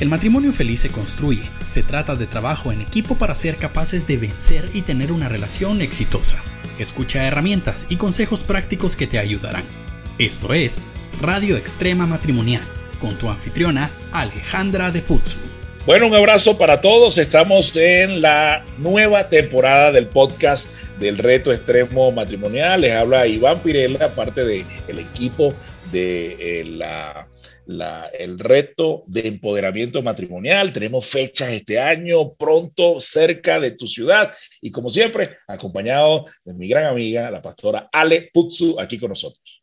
El matrimonio feliz se construye. Se trata de trabajo en equipo para ser capaces de vencer y tener una relación exitosa. Escucha herramientas y consejos prácticos que te ayudarán. Esto es Radio Extrema Matrimonial con tu anfitriona Alejandra de Putzu. Bueno, un abrazo para todos. Estamos en la nueva temporada del podcast del Reto Extremo Matrimonial. Les habla Iván Pirela, parte del equipo de eh, la el reto de empoderamiento matrimonial. Tenemos fechas este año pronto cerca de tu ciudad y como siempre, acompañado de mi gran amiga, la pastora Ale Putsu, aquí con nosotros.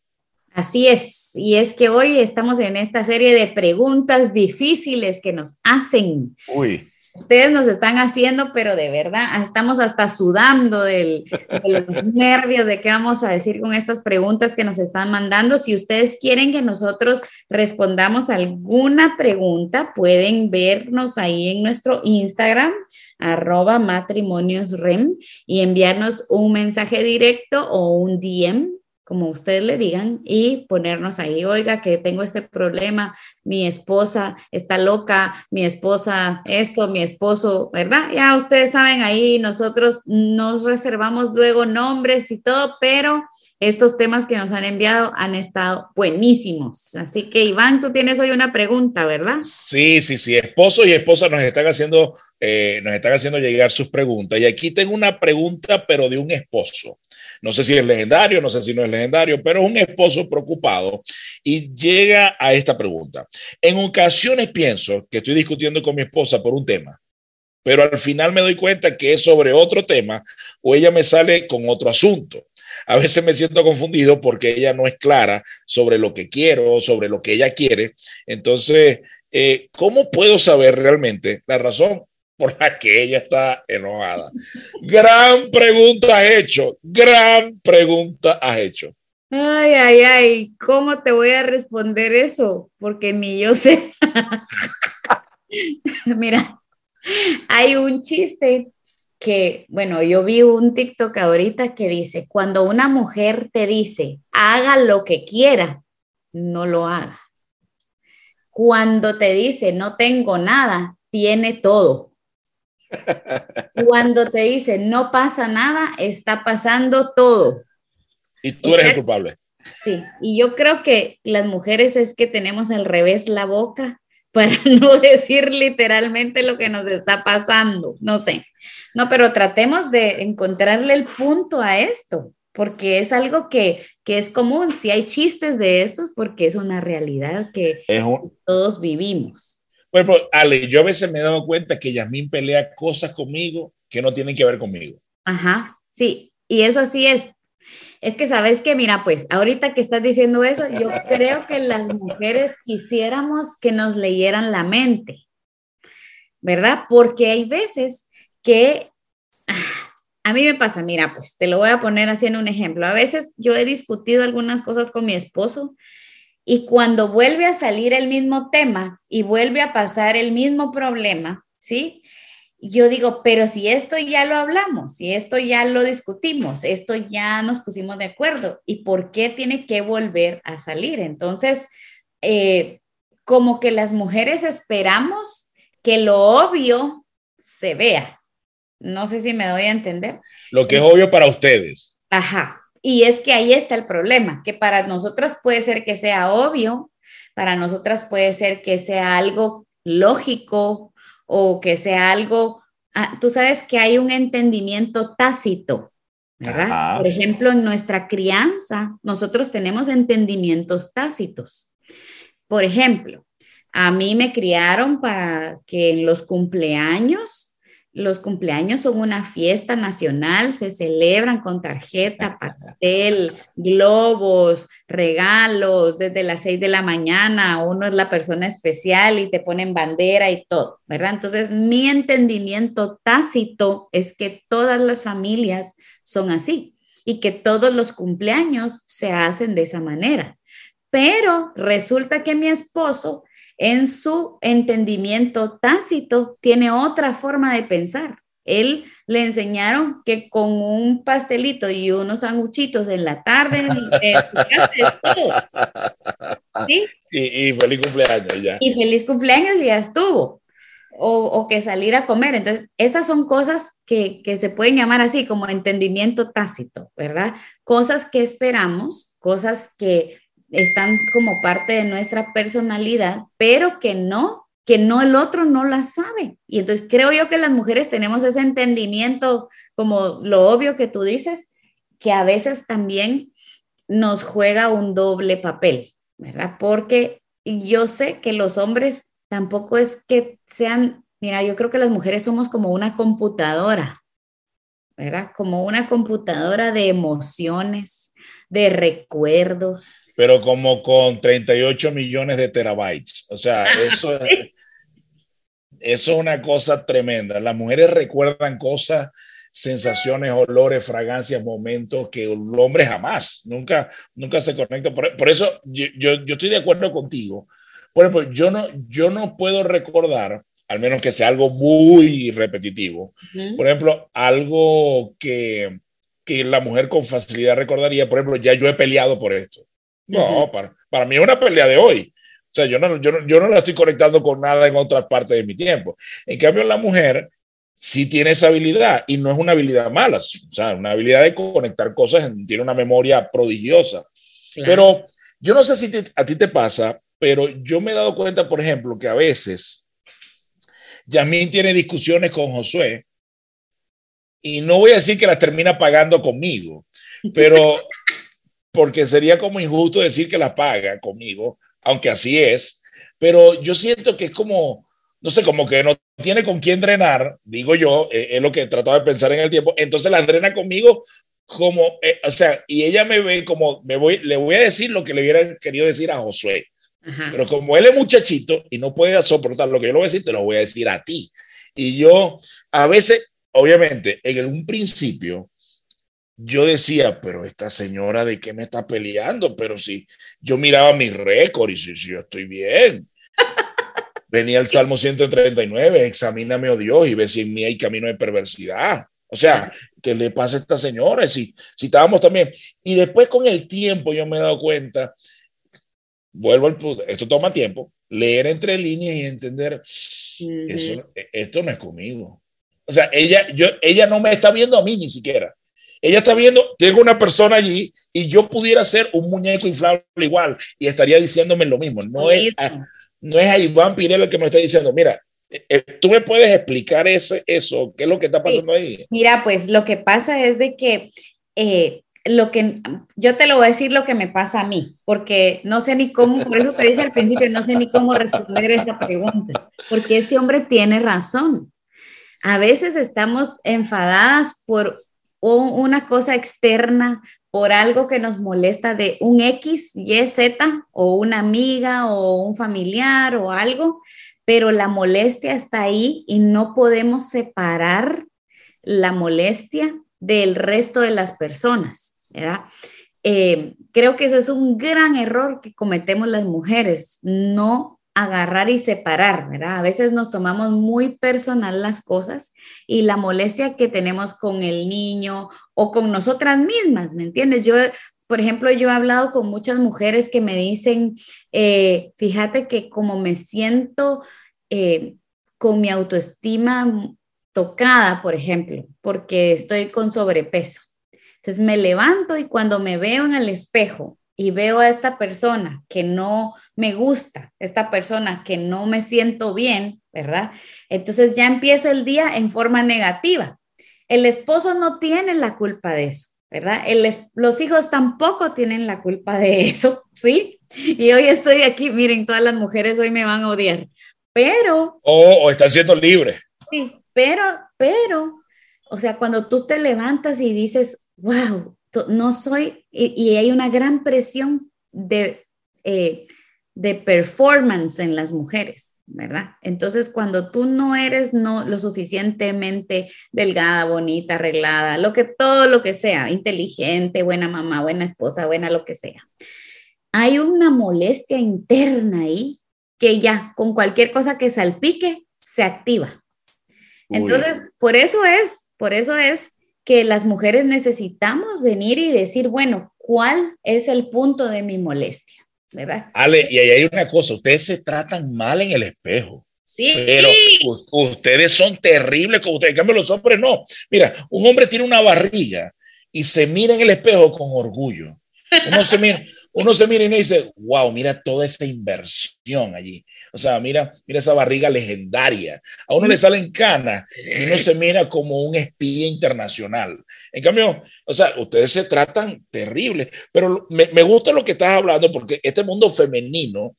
Así es, y es que hoy estamos en esta serie de preguntas difíciles que nos hacen. Uy ustedes nos están haciendo, pero de verdad, estamos hasta sudando de los nervios de qué vamos a decir con estas preguntas que nos están mandando. Si ustedes quieren que nosotros respondamos alguna pregunta, pueden vernos ahí en nuestro Instagram, arroba matrimoniosrem, y enviarnos un mensaje directo o un DM como ustedes le digan, y ponernos ahí, oiga, que tengo este problema, mi esposa está loca, mi esposa esto, mi esposo, ¿verdad? Ya ustedes saben, ahí nosotros nos reservamos luego nombres y todo, pero estos temas que nos han enviado han estado buenísimos. Así que, Iván, tú tienes hoy una pregunta, ¿verdad? Sí, sí, sí. Esposo y esposa nos están haciendo, eh, nos están haciendo llegar sus preguntas. Y aquí tengo una pregunta, pero de un esposo. No sé si es legendario, no sé si no es legendario, pero es un esposo preocupado y llega a esta pregunta. En ocasiones pienso que estoy discutiendo con mi esposa por un tema, pero al final me doy cuenta que es sobre otro tema o ella me sale con otro asunto a veces me siento confundido porque ella no es clara sobre lo que quiero, sobre lo que ella quiere. Entonces, eh, ¿cómo puedo saber realmente la razón por la que ella está enojada? Gran pregunta has hecho, gran pregunta has hecho. Ay, ay, ay, ¿cómo te voy a responder eso? Porque ni yo sé. Mira, hay un chiste que, bueno, yo vi un TikTok ahorita que dice, cuando una mujer te dice, haga lo que quiera, no lo haga. Cuando te dice, no tengo nada, tiene todo. Cuando te dice, no pasa nada, está pasando todo. Y tú eres el culpable. Sí, y yo creo que las mujeres es que tenemos al revés la boca para no decir literalmente lo que nos está pasando. No sé. No, pero tratemos de encontrarle el punto a esto, porque es algo que, es común. Si hay chistes de estos, porque es una realidad que todos vivimos. Pues, Ale, yo a veces me he dado cuenta que Yasmín pelea cosas conmigo que no tienen que ver conmigo. Ajá, sí, y eso sí es. Es que sabes que, mira, pues ahorita que estás diciendo eso, yo creo que las mujeres quisiéramos que nos leyeran la mente, ¿verdad? Porque hay veces que a mí me pasa, mira, pues te lo voy a poner así en un ejemplo. A veces yo he discutido algunas cosas con mi esposo y cuando vuelve a salir el mismo tema y vuelve a pasar el mismo problema, ¿sí? Yo digo, pero si esto ya lo hablamos, si esto ya lo discutimos, esto ya nos pusimos de acuerdo, ¿y por qué tiene que volver a salir? Entonces, eh, como que las mujeres esperamos que lo obvio se vea, no sé si me doy a entender. Lo que es obvio para ustedes. Ajá. Y es que ahí está el problema, que para nosotras puede ser que sea obvio, para nosotras puede ser que sea algo lógico o que sea algo, ah, tú sabes que hay un entendimiento tácito, ¿verdad? Por ejemplo, en nuestra crianza, nosotros tenemos entendimientos tácitos. Por ejemplo, a mí me criaron para que en los cumpleaños los cumpleaños son una fiesta nacional, se celebran con tarjeta, pastel, globos, regalos, desde las seis de la mañana, uno es la persona especial y te ponen bandera y todo, ¿verdad? Entonces, mi entendimiento tácito es que todas las familias son así y que todos los cumpleaños se hacen de esa manera. Pero resulta que mi esposo en su entendimiento tácito tiene otra forma de pensar. Él le enseñaron que con un pastelito y unos sanguchitos en la tarde, eh, ¿Sí? y, y, feliz cumpleaños ya. Y feliz cumpleaños y ya estuvo. O, o, que salir a comer. Entonces, esas son cosas que, que se pueden llamar así como entendimiento tácito, ¿verdad? Cosas que esperamos, cosas que están como parte de nuestra personalidad, pero que no que no el otro no las sabe. Y entonces creo yo que las mujeres tenemos ese entendimiento, como lo obvio que tú dices, que a veces también nos juega un doble papel, ¿verdad? Porque yo sé que los hombres tampoco es que sean, mira, yo creo que las mujeres somos como una computadora, ¿verdad? Como una computadora de emociones, de recuerdos. Pero como con 38 millones de terabytes. O sea, eso, eso es una cosa tremenda. Las mujeres recuerdan cosas, sensaciones, olores, fragancias, momentos que el hombre jamás, nunca, nunca se conecta. Por, eso yo, yo, estoy de acuerdo contigo. Por ejemplo, yo no, yo no puedo recordar, al menos que sea algo muy repetitivo, por ejemplo, algo que, que la mujer con facilidad recordaría, por ejemplo, ya yo he peleado por esto. No, para, para mí es una pelea de hoy. O sea, yo no, yo, no, yo no la estoy conectando con nada en otras partes de mi tiempo. En cambio, la mujer sí tiene esa habilidad y no es una habilidad mala, o sea, una habilidad de conectar cosas, tiene una memoria prodigiosa. Pero yo no sé si a ti te pasa, pero yo me he dado cuenta, por ejemplo, que a veces Yasmín tiene discusiones con Josué y no voy a decir que las termina pagando conmigo, pero porque sería como injusto decir que las paga conmigo, aunque así es, pero yo siento que es como, no sé, como que no tiene con quién drenar, digo yo, eh, es lo que he tratado de pensar en el tiempo, entonces la drena conmigo como, eh, o sea, y ella me ve como, me voy, le voy a decir lo que le hubiera querido decir a Josué, pero como él es muchachito y no puede soportar lo que yo le voy a decir, te lo voy a decir a ti. Y yo, a veces, obviamente, en un principio, yo decía, pero esta señora de qué me está peleando, pero si yo miraba mi récord y si, si yo estoy bien. Venía el Salmo 139, examíname, oh Dios, y ve si en mí hay camino de perversidad. O sea, ¿qué le pasa a esta señora? Si, si estábamos también. Y después con el tiempo yo me he dado cuenta, vuelvo al punto, esto toma tiempo, leer entre líneas y entender, eso, esto no es conmigo. O sea, ella, yo, ella no me está viendo a mí ni siquiera. Ella está viendo, tengo una persona allí y yo pudiera ser un muñeco inflable igual y estaría diciéndome lo mismo. No es, a, no es a Iván Pirelo el que me está diciendo, mira, eh, eh, ¿Tú me puedes explicar eso, eso? ¿Qué es lo que está pasando ahí? Mira, pues lo que pasa es de que eh, lo que yo te lo voy a decir lo que me pasa a mí, porque no sé ni cómo, por eso te dije al principio, no sé ni cómo responder esta pregunta, porque ese hombre tiene razón. A veces estamos enfadadas por una cosa externa por algo que nos molesta de un X, Y, Z o una amiga o un familiar o algo, pero la molestia está ahí y no podemos separar la molestia del resto de las personas. Eh, creo que ese es un gran error que cometemos las mujeres, no agarrar y separar, ¿verdad? A veces nos tomamos muy personal las cosas y la molestia que tenemos con el niño o con nosotras mismas, ¿me entiendes? Yo, por ejemplo, yo he hablado con muchas mujeres que me dicen, eh, fíjate que como me siento eh, con mi autoestima tocada, por ejemplo, porque estoy con sobrepeso. Entonces me levanto y cuando me veo en el espejo y veo a esta persona que no me gusta, esta persona que no me siento bien, ¿verdad? Entonces ya empiezo el día en forma negativa. El esposo no tiene la culpa de eso, ¿verdad? los hijos tampoco tienen la culpa de eso, ¿sí? Y hoy estoy aquí, miren, todas las mujeres hoy me van a odiar, pero... O, o están siendo libres. Sí, pero, pero, o sea, cuando tú te levantas y dices, wow, no soy, y, hay una gran presión de, eh, de performance en las mujeres, ¿verdad? Entonces, cuando tú no eres no, lo suficientemente delgada, bonita, arreglada, lo que todo lo que sea, inteligente, buena mamá, buena esposa, buena lo que sea, hay una molestia interna ahí que ya con cualquier cosa que salpique se activa. Entonces, por eso es, por eso es que las mujeres necesitamos venir y decir, bueno, ¿cuál es el punto de mi molestia? ¿Verdad? Ale, y ahí hay una cosa, ustedes se tratan mal en el espejo. Sí. Pero ustedes son terribles como ustedes. En cambio, los hombres no. Mira, un hombre tiene una barriga y se mira en el espejo con orgullo. Uno se mira, uno se mira y dice, wow, mira toda esa inversión allí. O sea, mira, mira esa barriga legendaria. A uno le salen canas y uno se mira como un espía internacional. En cambio, o sea, ustedes se tratan terribles, pero me, me gusta lo que estás hablando porque este mundo femenino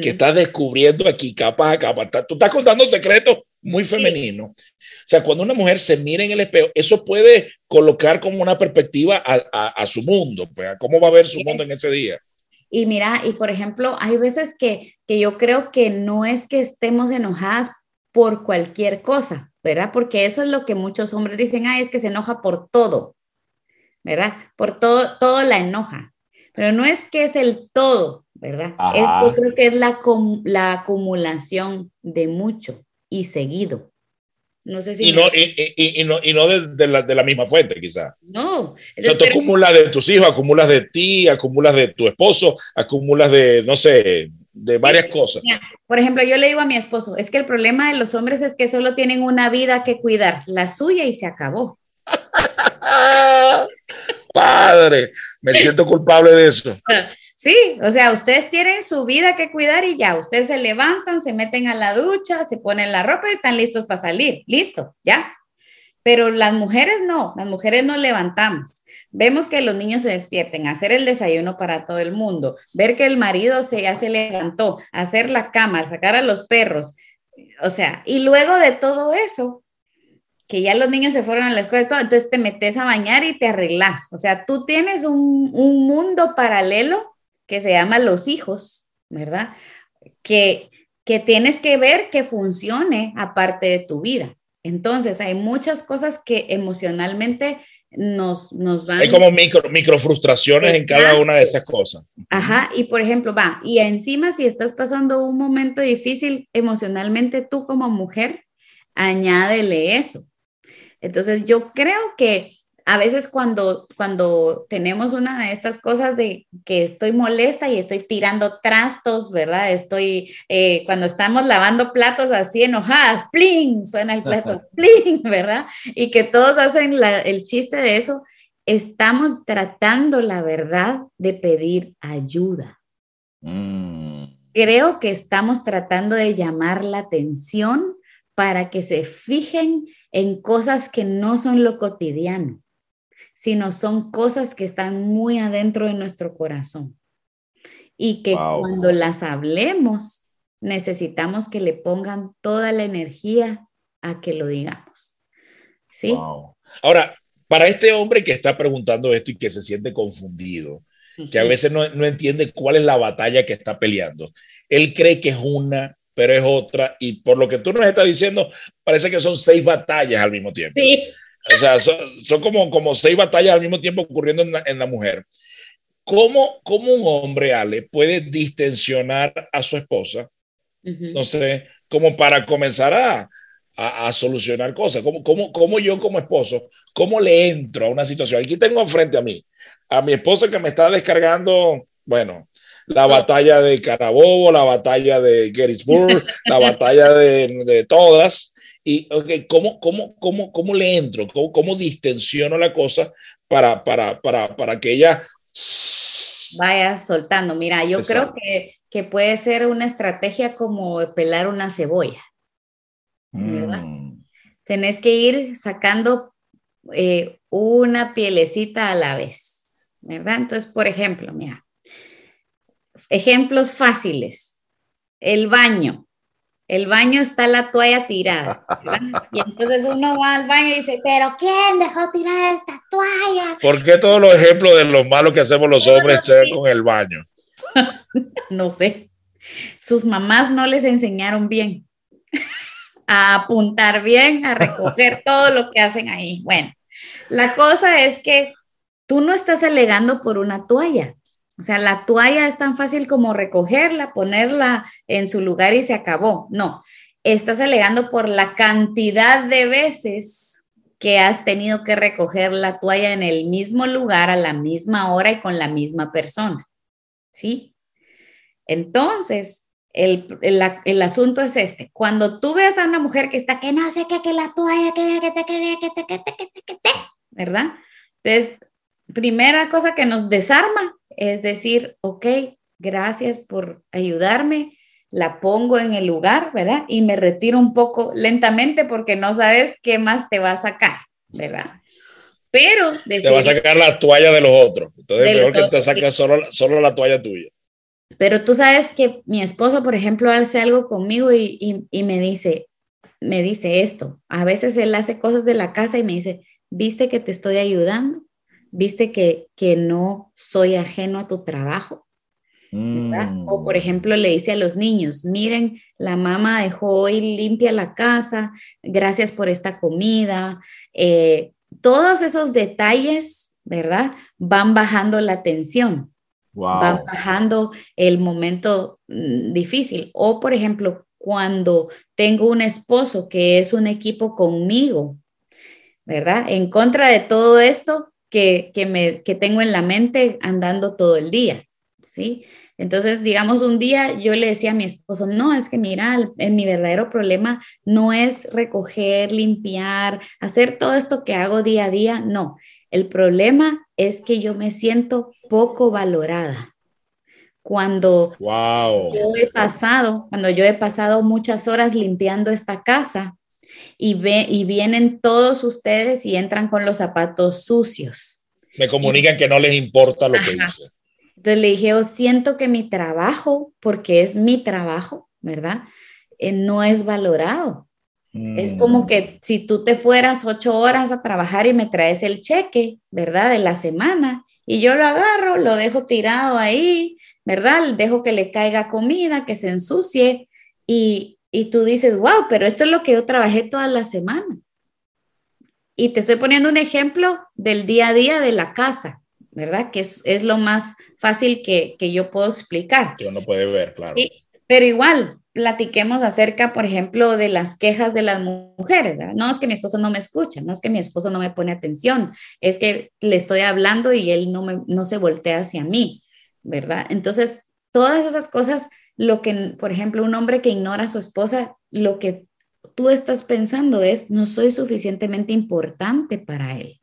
que estás descubriendo aquí capa a capa, tú estás contando secretos muy femeninos. O sea, cuando una mujer se mira en el espejo, eso puede colocar como una perspectiva a, a, su mundo, pues, a cómo va a ver su mundo en ese día. Y mira, y por ejemplo, hay veces que, que yo creo que no es que estemos enojadas por cualquier cosa, ¿verdad? Porque eso es lo que muchos hombres dicen, ah, es que se enoja por todo, ¿verdad? Por todo, todo la enoja. Pero no es que es el todo, ¿verdad? Es, yo creo que es la, la acumulación de mucho y seguido. No sé si y, no, y, y, no, y no de, la, de, la, misma fuente, quizá. No. Entonces, tú acumulas de tus hijos, acumulas de ti, acumulas de tu esposo, acumulas de, no sé, de varias cosas. Por ejemplo, yo le digo a mi esposo, es que el problema de los hombres es que solo tienen una vida que cuidar, la suya y se acabó. Padre, me siento culpable de eso. Sí, o sea, ustedes tienen su vida que cuidar y ya, ustedes se levantan, se meten a la ducha, se ponen la ropa y están listos para salir, listo, ya. Pero las mujeres no, las mujeres no levantamos. Vemos que los niños se despierten, hacer el desayuno para todo el mundo, ver que el marido se, ya se levantó, hacer la cama, sacar a los perros. O sea, y luego de todo eso, que ya los niños se fueron a la escuela todo, entonces te metes a bañar y te arreglas. O sea, tú tienes un, un mundo paralelo que se llama Los hijos, ¿verdad? Que, que tienes que ver que funcione aparte de tu vida. Entonces, hay muchas cosas que emocionalmente nos, nos van... Hay como micro, micro frustraciones en cada una de esas cosas. Ajá, y por ejemplo, va, y encima si estás pasando un momento difícil emocionalmente tú como mujer, añádele eso. Entonces, yo creo que a veces cuando, cuando tenemos una de estas cosas de que estoy molesta y estoy tirando trastos, ¿verdad? Estoy, eh, cuando estamos lavando platos así enojadas, ¡pling! Suena el plato, ¡pling! ¿Verdad? Y que todos hacen el chiste de eso, estamos tratando, la verdad, de pedir ayuda. Mm. Creo que estamos tratando de llamar la atención para que se fijen en cosas que no son lo cotidiano sino son cosas que están muy adentro de nuestro corazón. Y que cuando las hablemos, necesitamos que le pongan toda la energía a que lo digamos. ¿Sí? Ahora, para este hombre que está preguntando esto y que se siente confundido, que a veces no, no, entiende cuál es la batalla que está peleando, él cree que es una, pero es otra, y por lo que tú nos estás diciendo, parece que son seis batallas al mismo tiempo. Sí. O sea, son, como, como seis batallas al mismo tiempo ocurriendo en la, mujer. ¿Cómo, ¿Cómo, un hombre, Ale, puede distensionar a su esposa? No sé, como para comenzar a, a, solucionar cosas. ¿Cómo, cómo, ¿Cómo, yo como esposo, cómo le entro a una situación? Aquí tengo frente a mí a mi esposa que me está descargando, bueno, la batalla de Carabobo, la batalla de Gettysburg, la batalla de, de todas. Y, okay, ¿cómo, cómo, cómo, cómo le entro? ¿Cómo, cómo distensiono la cosa para, para, para, para que ella vaya soltando? Mira, yo creo que, que, puede ser una estrategia como pelar una cebolla. ¿verdad? Mm. Tenés que ir sacando eh, una pielecita a la vez, ¿verdad? Entonces, por ejemplo, mira, ejemplos fáciles. El baño el baño está la toalla tirada. Y entonces uno va al baño y dice, pero ¿quién dejó tirada esta toalla? ¿Por qué todos los ejemplos de lo malo que hacemos los hombres se con el baño? no sé. Sus mamás no les enseñaron bien a apuntar bien, a recoger todo lo que hacen ahí. Bueno, la cosa es que tú no estás alegando por una toalla. O sea, la toalla es tan fácil como recogerla, ponerla en su lugar y se acabó. No, estás alegando por la cantidad de veces que has tenido que recoger la toalla en el mismo lugar, a la misma hora y con la misma persona. ¿Sí? Entonces, el, el, asunto es este. Cuando tú ves a una mujer que está que no sé qué, que la toalla, que que te, que que te, que te, que te, ¿verdad? Entonces, primera cosa que nos desarma es decir, ok, gracias por ayudarme, la pongo en el lugar, ¿verdad? Y me retiro un poco lentamente porque no sabes qué más te va a sacar, ¿verdad? Pero... te va a sacar la toalla de los otros. Entonces, es mejor que te saques solo, solo la toalla tuya. Pero tú sabes que mi esposo, por ejemplo, hace algo conmigo y, y, me dice, me dice esto. A veces él hace cosas de la casa y me dice, ¿viste que te estoy ayudando? ¿Viste que, que no soy ajeno a tu trabajo? O por mm. ejemplo le dice a los niños, miren, la mamá dejó hoy limpia la casa, gracias por esta comida. Eh, todos esos detalles, ¿verdad? Van bajando la tensión, van bajando el momento mm, difícil. O por ejemplo, cuando tengo un esposo que es un equipo conmigo, ¿verdad? En contra de todo esto que, que, me, que tengo en la mente andando todo el día, ¿sí? Entonces, digamos, un día yo le decía a mi esposo, no, es que mira, mi verdadero problema no es recoger, limpiar, hacer todo esto que hago día a día, no. El problema es que yo me siento poco valorada. Cuando yo he pasado, cuando yo he pasado muchas horas limpiando esta casa y, ve, y vienen todos ustedes y entran con los zapatos sucios. Me comunican que no les importa lo que hice. Entonces le dije, yo oh, siento que mi trabajo, porque es mi trabajo, ¿verdad? Eh, no es valorado. Es como mm. que si tú te fueras ocho horas a trabajar y me traes el cheque, ¿verdad? De la semana, y yo lo agarro, lo dejo tirado ahí, ¿verdad? Dejo que le caiga comida, que se ensucie, y, y tú dices, wow, pero esto es lo que yo trabajé toda la semana. Y te estoy poniendo un ejemplo del día a día de la casa. ¿verdad? Que es, es lo más fácil que, que, yo puedo explicar. Que uno puede ver, claro. pero igual, platiquemos acerca, por ejemplo, de las quejas de las mujeres, ¿verdad? No es que mi esposo no me escucha, no es que mi esposo no me pone atención, es que le estoy hablando y él no, me, no se voltea hacia mí, ¿verdad? Entonces, todas esas cosas, lo que, por ejemplo, un hombre que ignora a su esposa, lo que tú estás pensando es, no soy suficientemente importante para él.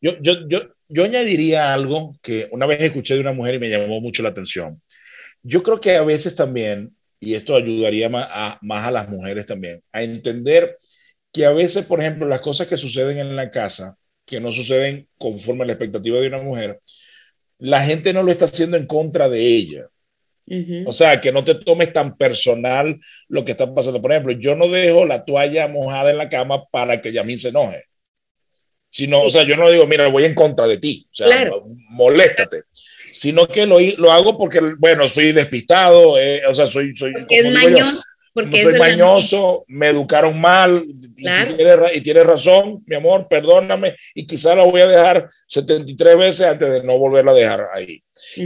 Yo, yo, yo, yo añadiría algo que una vez escuché de una mujer y me llamó mucho la atención. Yo creo que a veces también, y esto ayudaría más a, más a las mujeres también, a entender que a veces, por ejemplo, las cosas que suceden en la casa, que no suceden conforme a la expectativa de una mujer, la gente no lo está haciendo en contra de ella. O sea, que no te tomes tan personal lo que está pasando. Por ejemplo, yo no dejo la toalla mojada en la cama para que Yamín se enoje. Sino, o sea, yo no digo, mira, voy en contra de ti, o sea, moléstate, sino que lo, lo, hago porque, bueno, soy despistado, eh, o sea, soy, soy porque es mañoso. Porque soy mañoso, me educaron mal y, tienes, razón, mi amor, perdóname y quizá la voy a dejar 73 veces antes de no volverla a dejar ahí.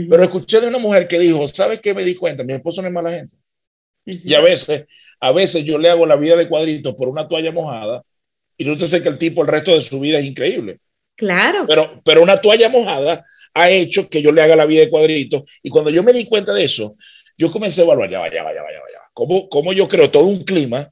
Pero escuché de una mujer que dijo, ¿sabes qué me di cuenta? Mi esposo no es mala gente. Y a veces, a veces yo le hago la vida de cuadritos por una toalla mojada y no te sé que el tipo el resto de su vida es increíble. Claro. Pero, pero una toalla mojada ha hecho que yo le haga la vida de cuadritos. Y cuando yo me di cuenta de eso, yo comencé a evaluar, ya vaya, vaya, vaya, vaya. ¿Cómo, cómo yo creo todo un clima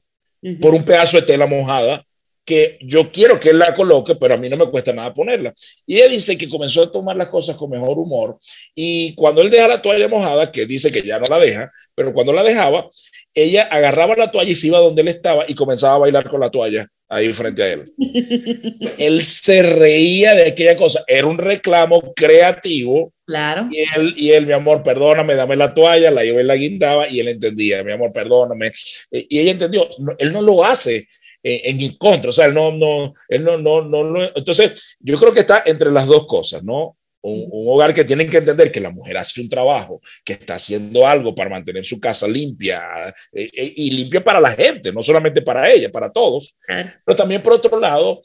por un pedazo de tela mojada que yo quiero que él la coloque, pero a mí no me cuesta nada ponerla. Y ella dice que comenzó a tomar las cosas con mejor humor y cuando él deja la toalla mojada, que dice que ya no la deja, pero cuando la dejaba, ella agarraba la toalla y se iba donde él estaba y comenzaba a bailar con la toalla ahí frente a él. él se reía de aquella cosa, era un reclamo creativo. Claro. Y él, y él, mi amor, perdóname, dame la toalla, la y la guindaba y él entendía, mi amor, perdóname. Y ella entendió, él no lo hace eh, en, en contra, o sea, él no, no, él no, no, no, entonces yo creo que está entre las dos cosas, ¿no? Un, hogar que tienen que entender que la mujer hace un trabajo, que está haciendo algo para mantener su casa limpia eh, eh, y limpia para la gente, no solamente para ella, para todos. Pero también por otro lado,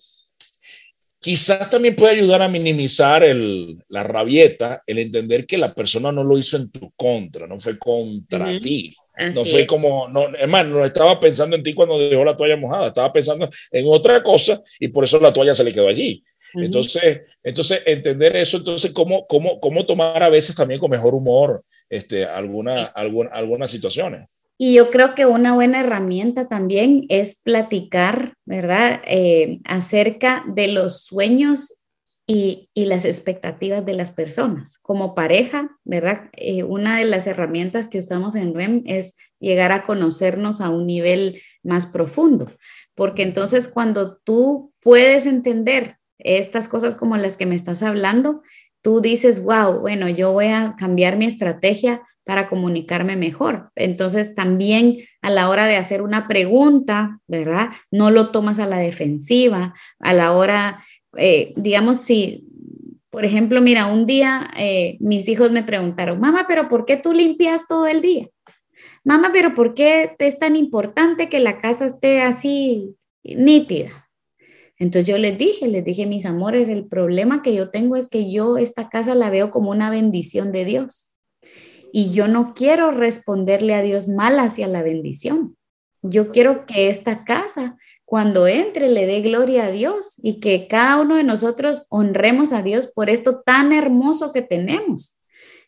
quizás también puede ayudar a minimizar el, la rabieta, el entender que la persona no lo hizo en tu contra, no fue contra ti. no soy como, no, hermano, no estaba pensando en ti cuando dejó la toalla mojada, estaba pensando en otra cosa y por eso la toalla se le quedó allí. Entonces, entonces, entender eso, entonces, cómo, cómo, cómo tomar a veces también con mejor humor este, alguna, alguna, algunas situaciones. Y yo creo que una buena herramienta también es platicar, ¿verdad? Eh, acerca de los sueños y, y, las expectativas de las personas. Como pareja, ¿verdad? Eh, una de las herramientas que usamos en REM es llegar a conocernos a un nivel más profundo, porque entonces cuando tú puedes entender estas cosas como las que me estás hablando, tú dices, wow, bueno, yo voy a cambiar mi estrategia para comunicarme mejor. Entonces, también a la hora de hacer una pregunta, ¿verdad? No lo tomas a la defensiva. A la hora, eh, digamos, si, por ejemplo, mira, un día eh, mis hijos me preguntaron, mamá, pero ¿por qué tú limpias todo el día? Mamá, pero ¿por qué es tan importante que la casa esté así nítida? Entonces yo les dije, les dije, mis amores, el problema que yo tengo es que yo esta casa la veo como una bendición de Dios. Y yo no quiero responderle a Dios mal hacia la bendición. Yo quiero que esta casa, cuando entre, le dé gloria a Dios y que cada uno de nosotros honremos a Dios por esto tan hermoso que tenemos.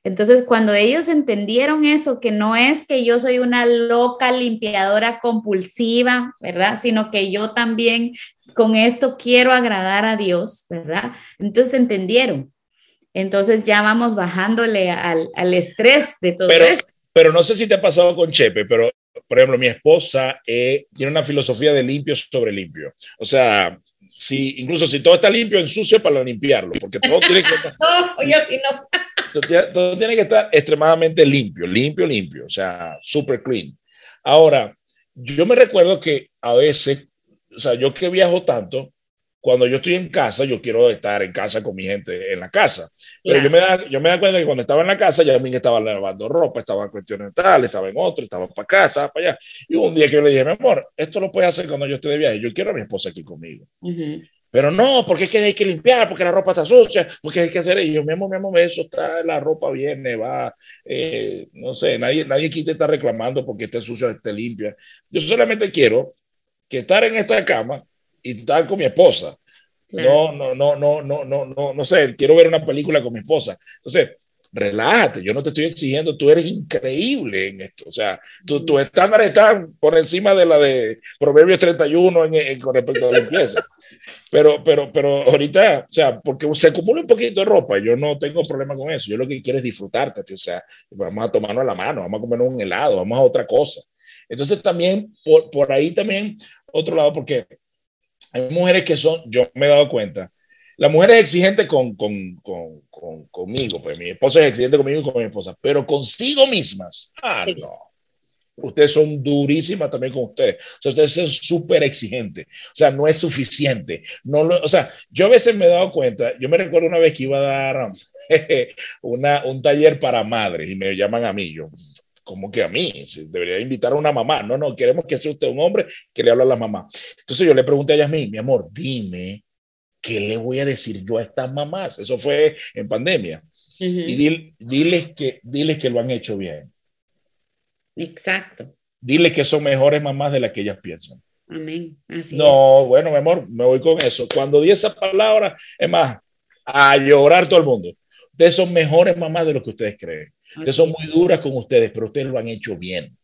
Entonces, cuando ellos entendieron eso, que no es que yo soy una loca limpiadora compulsiva, ¿verdad? Sino que yo también con esto quiero agradar a Dios, ¿verdad? Entonces entendieron. Entonces ya vamos bajándole al, al estrés de todo pero, esto. Pero no sé si te ha pasado con Chepe, pero por ejemplo, mi esposa eh, tiene una filosofía de limpio sobre limpio. O sea, si, incluso si todo está limpio, ensucio para limpiarlo, porque todo tiene que estar. no, yo sí no. todo, todo tiene que estar extremadamente limpio, limpio, limpio, o sea, super clean. Ahora, yo me recuerdo que a veces o sea, yo que viajo tanto, cuando yo estoy en casa, yo quiero estar en casa con mi gente en la casa. Pero yo, me da, yo me da cuenta que cuando estaba en la casa, ya Yasmin estaba lavando ropa, estaba en cuestiones tal, estaba en otro, estaba para acá, estaba para allá. Y un día que yo le dije, mi amor, esto lo puedes hacer cuando yo esté de viaje. Yo quiero a mi esposa aquí conmigo. Pero no, porque es que hay que limpiar, porque la ropa está sucia, porque hay que hacer. Yo, mi amor, mi amor, eso está, la ropa viene, va, eh, no sé, nadie, nadie aquí te está reclamando porque esté sucia, esté limpia. Yo solamente quiero que estar en esta cama y estar con mi esposa. No, no, no, no, no, no, no, no sé, quiero ver una película con mi esposa. Entonces, relájate, yo no te estoy exigiendo, tú eres increíble en esto. O sea, tus tu estándares están por encima de la de Proverbios 31 en, con respecto a la limpieza. Pero, pero, pero ahorita, o sea, porque se acumula un poquito de ropa, yo no tengo problema con eso. Yo lo que quiero es disfrutarte, o sea, vamos a tomarnos la mano, vamos a comer un helado, vamos a otra cosa. Entonces también, por, por ahí también, otro lado, porque hay mujeres que son, yo me he dado cuenta, la mujer es exigente con, con, con, conmigo, pues mi esposa es exigente conmigo y con mi esposa, pero consigo mismas, ah, no. Ustedes son durísimas también con ustedes. O sea, ustedes son súper exigentes. O sea, no es suficiente. No lo, o sea, yo a veces me he dado cuenta, yo me recuerdo una vez que iba a dar una, un taller para madres y me llaman a mí. Yo, como que a mí, debería invitar a una mamá. No, no, queremos que sea usted un hombre que le habla a la mamá. Entonces yo le pregunté a Yasmin, mi amor, dime, ¿qué le voy a decir yo a estas mamás? Eso fue en pandemia. Y diles, que, diles que lo han hecho bien. Exacto. Diles que son mejores mamás de las que ellas piensan. Amén. Así no, bueno, mi amor, me voy con eso. Cuando di esa palabra, es más, a llorar todo el mundo. Ustedes son mejores mamás de lo que ustedes creen. Ustedes son muy duras con ustedes, pero ustedes lo han hecho bien.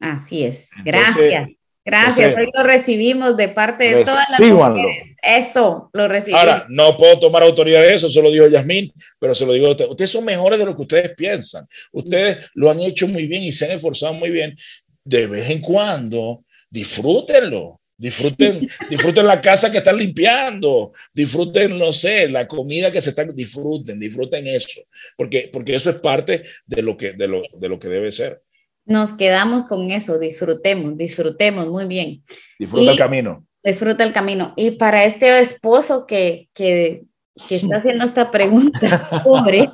Así es. Gracias. Gracias. Hoy lo recibimos de parte de todas las mujeres. Eso, lo recibimos. Ahora, no puedo tomar autoridad de eso, se lo dijo Yasmín, pero se lo digo a ustedes. Ustedes son mejores de lo que ustedes piensan. Ustedes lo han hecho muy bien y se han esforzado muy bien. De vez en cuando, disfrútenlo. Disfruten, disfruten la casa que están limpiando, disfruten, no sé, la comida que se están, disfruten, disfruten eso, porque, porque eso es parte de lo, que, de, lo, de lo que debe ser. Nos quedamos con eso, disfrutemos, disfrutemos, muy bien. Disfruta el camino. Disfruta el camino. Y para este esposo que, que, que está haciendo esta pregunta, pobre,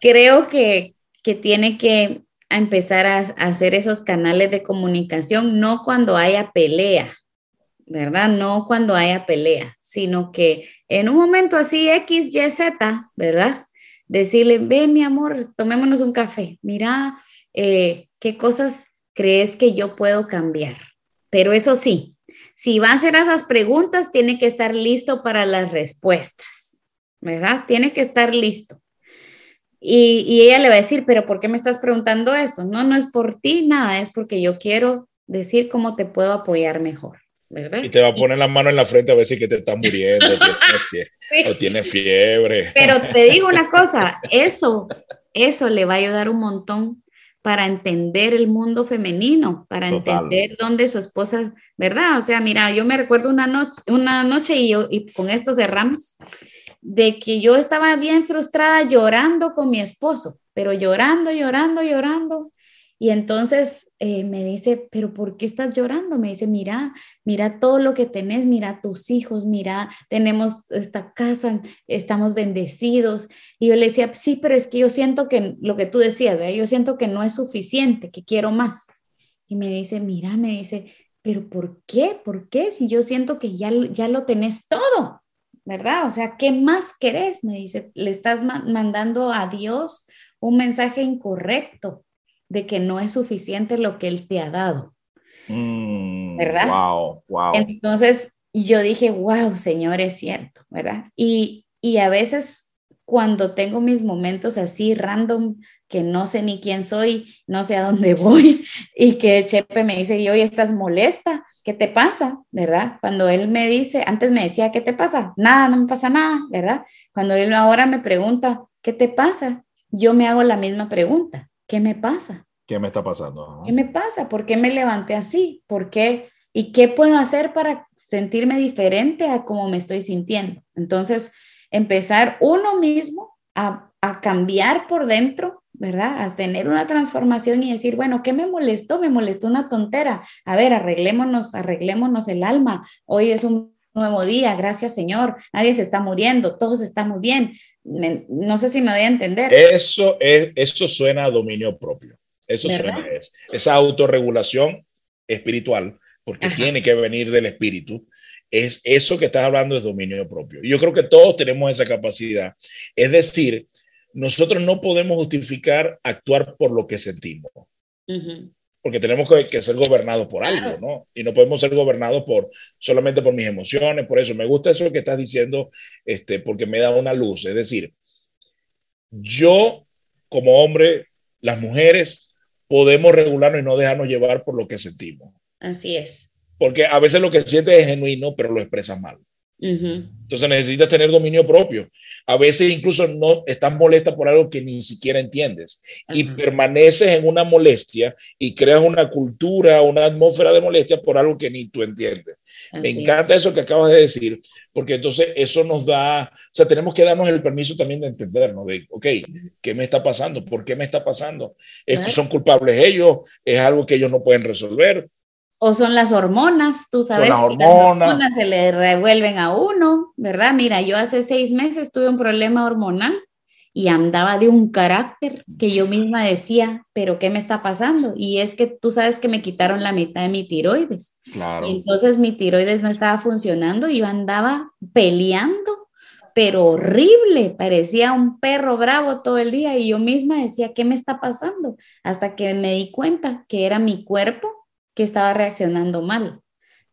creo que, que tiene que empezar a, a hacer esos canales de comunicación, no cuando haya pelea, ¿verdad? No cuando haya pelea, sino que en un momento así X, Y, Z, ¿verdad? Decirle, ve mi amor, tomémonos un café, mira eh, qué cosas crees que yo puedo cambiar? Pero eso sí, si va a hacer esas preguntas, tiene que estar listo para las respuestas, ¿verdad? Tiene que estar listo. Y, y, ella le va a decir, pero ¿por qué me estás preguntando esto? No, no es por ti, nada, es porque yo quiero decir cómo te puedo apoyar mejor. ¿Verdad? Y te va a poner la mano en la frente a ver si que te está muriendo o tiene fiebre. Pero te digo una cosa, eso, eso le va a ayudar un montón para entender el mundo femenino, para entender dónde su esposa, ¿verdad? O sea, mira, yo me recuerdo una noche, una noche y, yo, y con esto cerramos, de que yo estaba bien frustrada llorando con mi esposo, pero llorando, llorando, llorando. Y entonces eh, me dice, pero ¿por qué estás llorando? Me dice, mira, mira todo lo que tenés, mira tus hijos, mira, tenemos esta casa, estamos bendecidos. Y yo le decía, sí, pero es que yo siento que lo que tú decías, yo siento que no es suficiente, que quiero más. Y me dice, mira, me dice, pero ¿por qué? ¿Por qué? Si yo siento que ya, ya lo tenés todo, ¿verdad? O sea, ¿qué más querés? Me dice, le estás mandando a Dios un mensaje incorrecto de que no es suficiente lo que Él te ha dado. Mm, ¿Verdad? Wow, wow. Entonces yo dije, wow, Señor, es cierto, ¿verdad? Y, y a veces cuando tengo mis momentos así random, que no sé ni quién soy, no sé a dónde voy, y que Chepe me dice, y hoy estás molesta, ¿qué te pasa? ¿Verdad? Cuando él me dice, antes me decía, ¿qué te pasa? Nada, no me pasa nada, ¿verdad? Cuando él ahora me pregunta, ¿qué te pasa? Yo me hago la misma pregunta, ¿qué me pasa? ¿Qué me está pasando? ¿Qué me pasa? ¿Por qué me levanté así? ¿Por qué? ¿Y qué puedo hacer para sentirme diferente a cómo me estoy sintiendo? Entonces, empezar uno mismo a, a cambiar por dentro, ¿verdad? A tener una transformación y decir, bueno, ¿qué me molestó? Me molestó una tontera. A ver, arreglémonos, arreglémonos el alma. Hoy es un nuevo día, gracias Señor. Nadie se está muriendo, todos estamos bien no sé si me voy a entender. Eso, es, eso suena a dominio propio. Eso suena es, esa autorregulación espiritual, porque tiene que venir del espíritu. Es eso que estás hablando es dominio propio. Yo creo que todos tenemos esa capacidad. Es decir, nosotros no podemos justificar actuar por lo que sentimos porque tenemos que, ser gobernados por algo, ¿no? Y no podemos ser gobernados por solamente por mis emociones, por eso me gusta eso que estás diciendo, este, porque me da una luz, es decir, yo como hombre, las mujeres podemos regularnos y no dejarnos llevar por lo que sentimos. Así es. Porque a veces lo que sientes es genuino, pero lo expresas mal. Entonces necesitas tener dominio propio. A veces incluso no estás molesta por algo que ni siquiera entiendes y permaneces en una molestia y creas una cultura, una atmósfera de molestia por algo que ni tú entiendes. Me encanta eso que acabas de decir, porque entonces eso nos da, o sea, tenemos que darnos el permiso también de entendernos, de, ok, ¿qué me está pasando? ¿Por qué me está pasando? ¿Son culpables ellos? ¿Es algo que ellos no pueden resolver? O son las hormonas, tú sabes, las hormonas. se le revuelven a uno, ¿verdad? Mira, yo hace seis meses tuve un problema hormonal y andaba de un carácter que yo misma decía, pero ¿qué me está pasando? Y es que tú sabes que me quitaron la mitad de mi tiroides. Claro. Entonces mi tiroides no estaba funcionando y yo andaba peleando, pero horrible, parecía un perro bravo todo el día y yo misma decía, ¿qué me está pasando? Hasta que me di cuenta que era mi cuerpo que estaba reaccionando mal.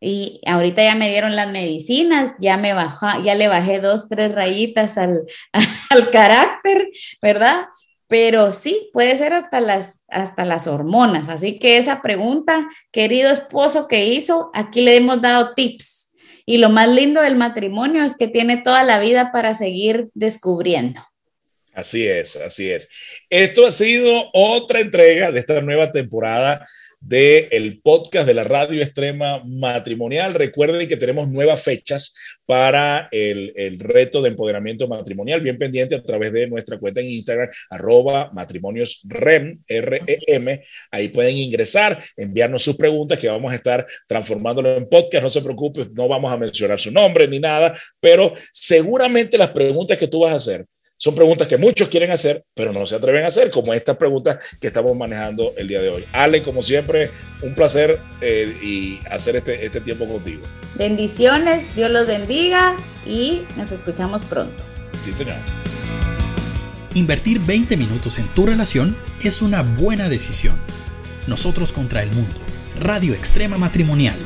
Y ahorita ya me dieron las medicinas, ya me baja, ya le bajé dos, tres rayitas al, al carácter, ¿verdad? Pero sí, puede ser hasta las, hasta las hormonas. Así que esa pregunta, querido esposo que hizo, aquí le hemos dado tips. Y lo más lindo del matrimonio es que tiene toda la vida para seguir descubriendo. Así es, así es. Esto ha sido otra entrega de esta nueva temporada del el podcast de la radio extrema matrimonial. Recuerden que tenemos nuevas fechas para el, el, reto de empoderamiento matrimonial, bien pendiente a través de nuestra cuenta en Instagram, arroba matrimoniosrem, R-E-M. Ahí pueden ingresar, enviarnos sus preguntas que vamos a estar transformándolo en podcast. No se preocupe, no vamos a mencionar su nombre ni nada, pero seguramente las preguntas que tú vas a hacer son preguntas que muchos quieren hacer, pero no se atreven a hacer, como estas preguntas que estamos manejando el día de hoy. Ale, como siempre, un placer eh, y hacer este, este tiempo contigo. Bendiciones, Dios los bendiga y nos escuchamos pronto. Sí, señor. Invertir 20 minutos en tu relación es una buena decisión. nosotros contra el mundo. Radio Extrema Matrimonial